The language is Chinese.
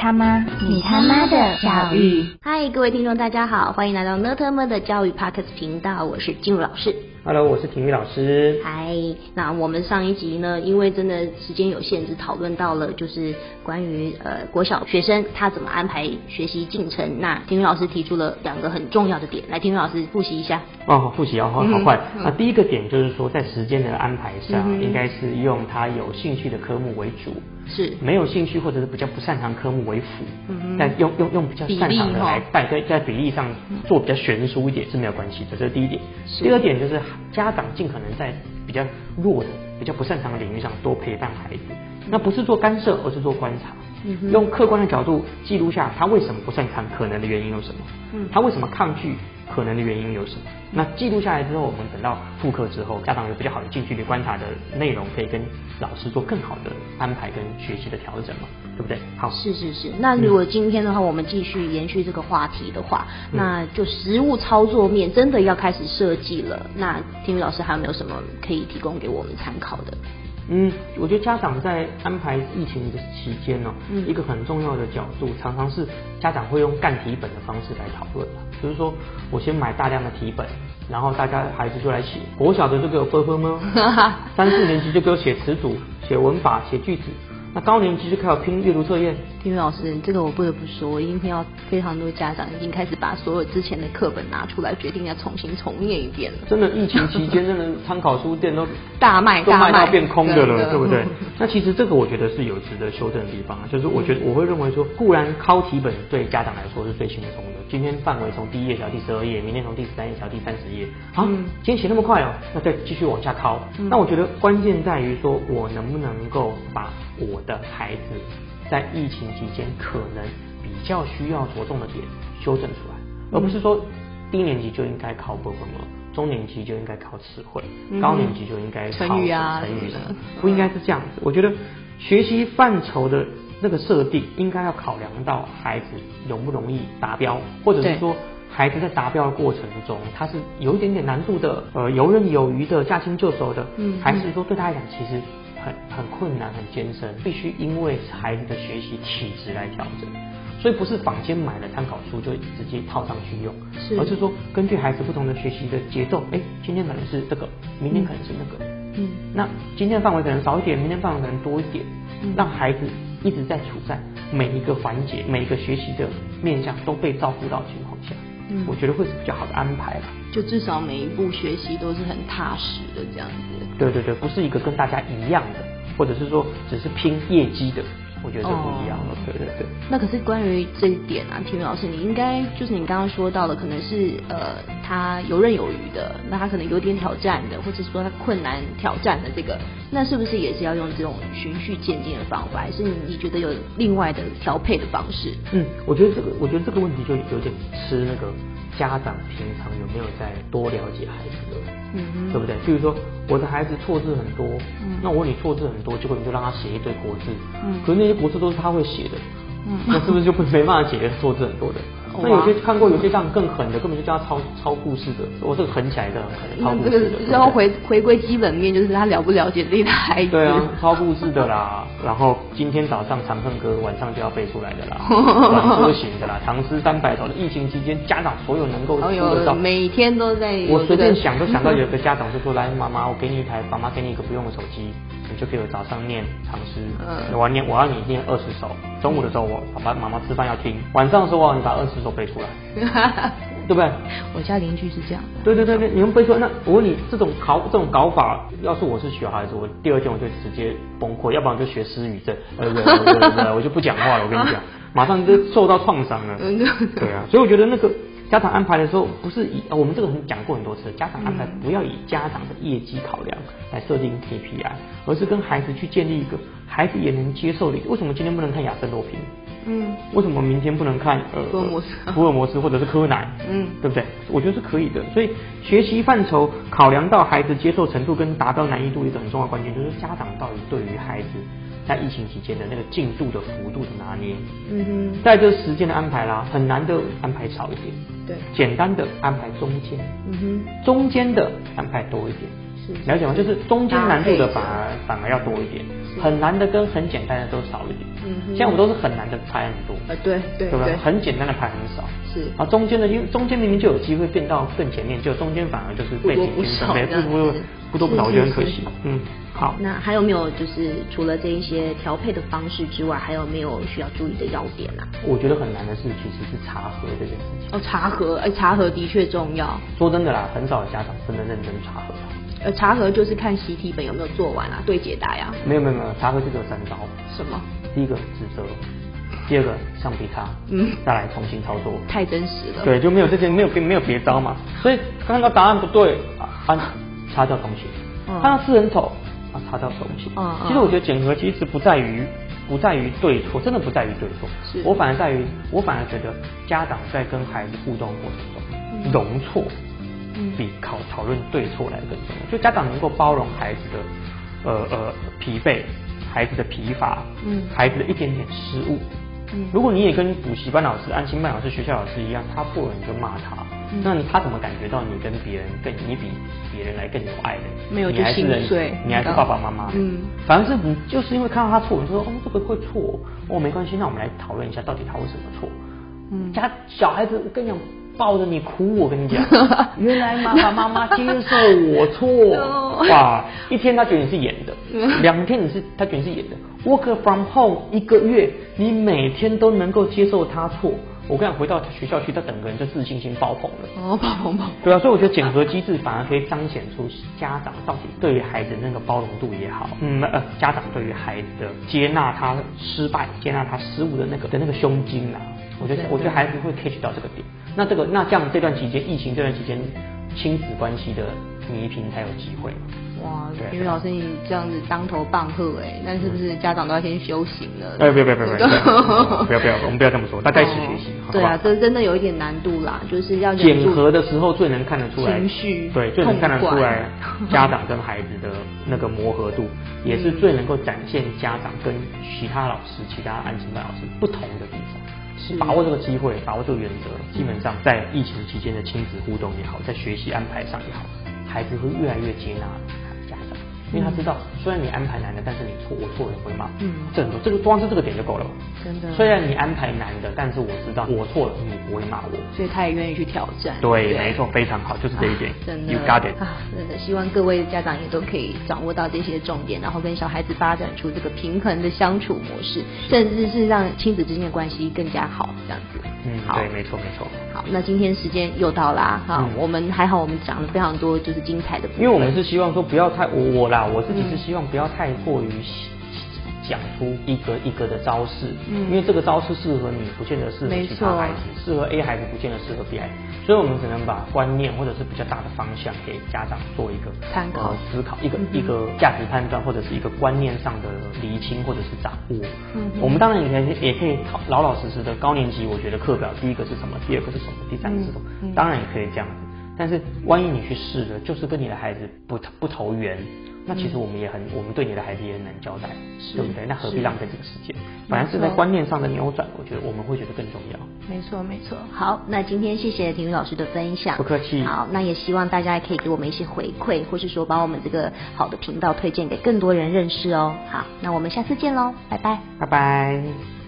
他妈，你他妈的教育。嗨，各位听众，大家好，欢迎来到呢特么的教育 Pockets 频道，我是金茹老师。Hello，我是婷玉老师。嗨，那我们上一集呢，因为真的时间有限，只讨论到了就是关于呃国小学生他怎么安排学习进程。那婷玉老师提出了两个很重要的点，来，婷玉老师复习一下。哦，复习哦，好好快。嗯那第一个点就是说，在时间的安排上，嗯应该是用他有兴趣的科目为主，是没有兴趣或者是比较不擅长科目为辅。嗯哼但用用用比较擅长的来带，在在比例上做比较悬殊一点是没有关系的，这是第一点。第二点就是家长尽可能在比较弱的、比较不擅长的领域上多陪伴孩子，那不是做干涉，而是做观察。嗯用客观的角度记录下他为什么不擅长，可能的原因有什么？嗯他为什么抗拒？可能的原因有什么？那记录下来之后，我们等到复课之后，家长有比较好的近距离观察的内容，可以跟老师做更好的安排跟学习的调整嘛，对不对？好，是是是，那如果今天的话，我们继续延续这个话题的话，嗯那就实物操作面真的要开始设计了。那天宇老师还有没有什么可以提供给我们参考的？嗯，我觉得家长在安排疫情的期间呢、嗯一个很重要的角度，常常是家长会用干题本的方式来讨论啊就是说我先买大量的题本，然后大家孩子就来写，国小的就给我分分吗？三四年级就给我写词组、写文法、写句子，那高年级就开始拼阅读测验。天宇老师，这个我不得不说，我已经听到非常多家长已经开始把所有之前的课本拿出来，决定要重新重念一遍了。真的，疫情期间真的参考书店都 大卖都卖大卖到变空的了，对不对？那其实这个我觉得是有值得修正的地方啊，就是我觉得我会认为说，固然考题本对家长来说是最轻松的，今天范围从第一页写到第十二页，明天从第十三页写到第三十页，啊，嗯今天写那么快哦，那再继续往下抄。那我觉得关键在于说我能不能够把我的孩子在疫情期间可能比较需要着重的点修正出来，而不是说低年级就应该考国文了。中年级就应该考词汇，嗯高年级就应该考成语啊成语的不应该是这样子。我觉得学习范畴的那个设定，应该要考量到孩子容不容易达标，或者是说孩子在达标的过程中，他是有一点点难度的，呃，游刃有余的，驾轻就熟的，嗯还是说对他来讲其实很很困难、很艰深，必须因为孩子的学习体质来调整。所以不是坊间买了参考书就直接套上去用，是而是说根据孩子不同的学习的节奏，哎，今天可能是这个，明天可能是那个，嗯那今天的范围可能少一点，明天范围可能多一点，嗯让孩子一直在处在每一个环节、每一个学习的面向都被照顾到的情况下，嗯我觉得会是比较好的安排了。就至少每一步学习都是很踏实的这样子。对对对，不是一个跟大家一样的，或者是说只是拼业绩的，我觉得这不一样了。哦对对。那可是关于这一点啊，体育老师，你应该就是你刚刚说到的，可能是呃他游刃有余的，那他可能有点挑战的，或者说他困难挑战的这个，那是不是也是要用这种循序渐进的方法，还是你觉得有另外的调配的方式？嗯，我觉得这个，我觉得这个问题就有点吃那个家长平常有没有在多了解孩子的，嗯对不对？譬如说我的孩子错字很多，嗯那我问你错字很多，结果你就让他写一堆国字，嗯可是那些国字都是他会写的，嗯那是不是就会没办法解决错字很多的？那有些看过有些这样更狠的，根本就叫他抄抄故事的，我这个狠起来的很狠，抄故那这个事的，对不对要回回归基本面，就是他了不了解自己的孩子。对啊，抄故事的啦，然后今天早上长恨歌，晚上就要背出来的啦，短歌型的啦，唐诗三百首的。疫情期间，家长所有能够然后出得到，每天都在我随便想都想到有个家长就说：“来，妈妈，我给你一台，爸妈给你一个不用的手机，你就可以早上念唐诗，嗯我要念，我要你念二十首。中午的时候我爸爸妈妈吃饭要听，晚上的时候你把二十首背出来，对不对？我家邻居是这样的。对对对对，你们背出来，那我问你，这种考这种搞法，要是我是小孩子，我第二天我就直接崩溃，要不然我就学失语症，呃 对对对对对，我就不讲话了，我跟你讲，马上就受到创伤了。对啊，所以我觉得那个家长安排的时候，不是以我们这个很讲过很多次，家长安排不要以家长的业绩考量来设定 KPI，而是跟孩子去建立一个孩子也能接受的。为什么今天不能看亚森罗平？嗯为什么明天不能看呃福尔摩斯福尔摩斯或者是柯南？嗯对不对？我觉得是可以的。所以学习范畴考量到孩子接受程度跟达标难易度，一个很重要关键就是家长到底对于孩子在疫情期间的那个进度的幅度的拿捏。嗯哼在这时间的安排啦，很难的安排少一点，对，简单的安排中间，嗯哼，中间的安排多一点。是。了解吗？就是中间难度的反而反而要多一点，很难的跟很简单的都少一点。嗯哼。现在我们都是很难的排很多，呃，对对对？很简单的排很少。是。啊，中间的因为中间明明就有机会变到更前面，就中间反而就是被不多不平均分配，少这样不多子不多不少，是我觉得很可惜。嗯，好。那还有没有就是除了这一些调配的方式之外，还有没有需要注意的要点啊？我觉得很难的是，其实是茶喝这件事情。哦，茶盒，哎，茶盒的确重要。说真的啦，很少有家长真的认真茶喝。呃，茶盒就是看习题本有没有做完啊，对解答呀。没有没有没有，茶盒就只有三招。什么？第一个指责，第二个橡皮擦，嗯再来重新操作。太真实了。对，就没有这些，没有别没有别招嘛。所以看到答案不对啊，啊擦掉东西。嗯看到字很丑啊，擦掉东西。其实我觉得检核其实不在于不在于对错，真的不在于对错。是我反而在于，我反而觉得家长在跟孩子互动过程嗯中，容错嗯比考讨论对错来更重要。就家长能够包容孩子的呃呃疲惫，孩子的疲乏，嗯孩子的一点点失误。嗯如果你也跟补习班老师、安心班老师、学校老师一样，他错了你就骂他，嗯。那他怎么感觉到你跟别人更，你比别人来更有爱的？没有你还是你还是爸爸妈妈，嗯，反正是你就是因为看到他错，你就说哦这个会错，哦没关系，那我们来讨论一下到底他为什么错。嗯。家小孩子，我跟你讲，抱着你哭，我跟你讲，原来爸爸妈妈接受我错，哦。哇，一天他觉得你是演的，两天你是他觉得你是演的，work from home 一个月，你每天都能够接受他错，我跟你讲，回到学校去，他整个人就自信心爆棚了。哦，爆棚爆。对啊，所以我觉得检核机制反而可以彰显出家长到底对于孩子那个包容度也好，嗯呃，家长对于孩子的接纳他失败、接纳他失误的那个的那个胸襟啊，我觉得我觉得孩子会 catch 到这个点。那这个那这样这段期间，疫情这段期间，亲子关系的弥平才有机会嘛。哇因为老师你这样子当头棒喝哎，那是不是家长都要先修行了？哎，不要不要不要不要不要不要，我们不要这么说，大家一起学习，对啊，这真的有一点难度啦，就是要忍检核的时候最能看得出来情绪对，最能看得出来家长跟孩子的那个磨合度，也是最能够展现家长跟其他老师、其他安亲班老师不同的地方。是把握这个机会，把握这个原则，基本上在疫情期间的亲子互动也好，在学习安排上也好，孩子会越来越接纳，因为他知道，虽然你安排男的，但是你错，我错了会骂，嗯这很多，这个光是这个点就够了。真的虽然你安排男的，但是我知道我错了，你不会骂我。所以他也愿意去挑战。对，不没错，非常好，就是这一点。真的 You got it。啊，真的希望各位家长也都可以掌握到这些重点，然后跟小孩子发展出这个平衡的相处模式，甚至是让亲子之间的关系更加好，这样子。嗯，好对，没错没错。好，那今天时间又到啦，哈，嗯我们还好，我们讲了非常多就是精彩的部分，因为我们是希望说不要太我我啦，我自己嗯是希望不要太过于讲出一个一个的招式，嗯。因为这个招式适合你，不见得适合其他孩子，适合 A 孩子不见得适合 B 孩子，所以我们只能把观念或者是比较大的方向给家长做一个参考。呃思考，一个、嗯一个价值判断或者是一个观念上的厘清或者是掌握。嗯我们当然也可以也可以老老实实的高年级，我觉得课表第一个是什么，第二个是什么，第三个是什么，当然也可以这样子。但是万一你去试了，就是跟你的孩子不不投缘，那其实我们也很，我们对你的孩子也很难交代，对不对？那何必浪费这个时间？反而是在观念上的扭转，我觉得我们会觉得更重要。没错，没错。好，那今天谢谢婷宇老师的分享，不客气好，那也希望大家也可以给我们一些回馈，或是说把我们这个好的频道推荐给更多人认识哦。好，那我们下次见喽，拜拜。拜拜。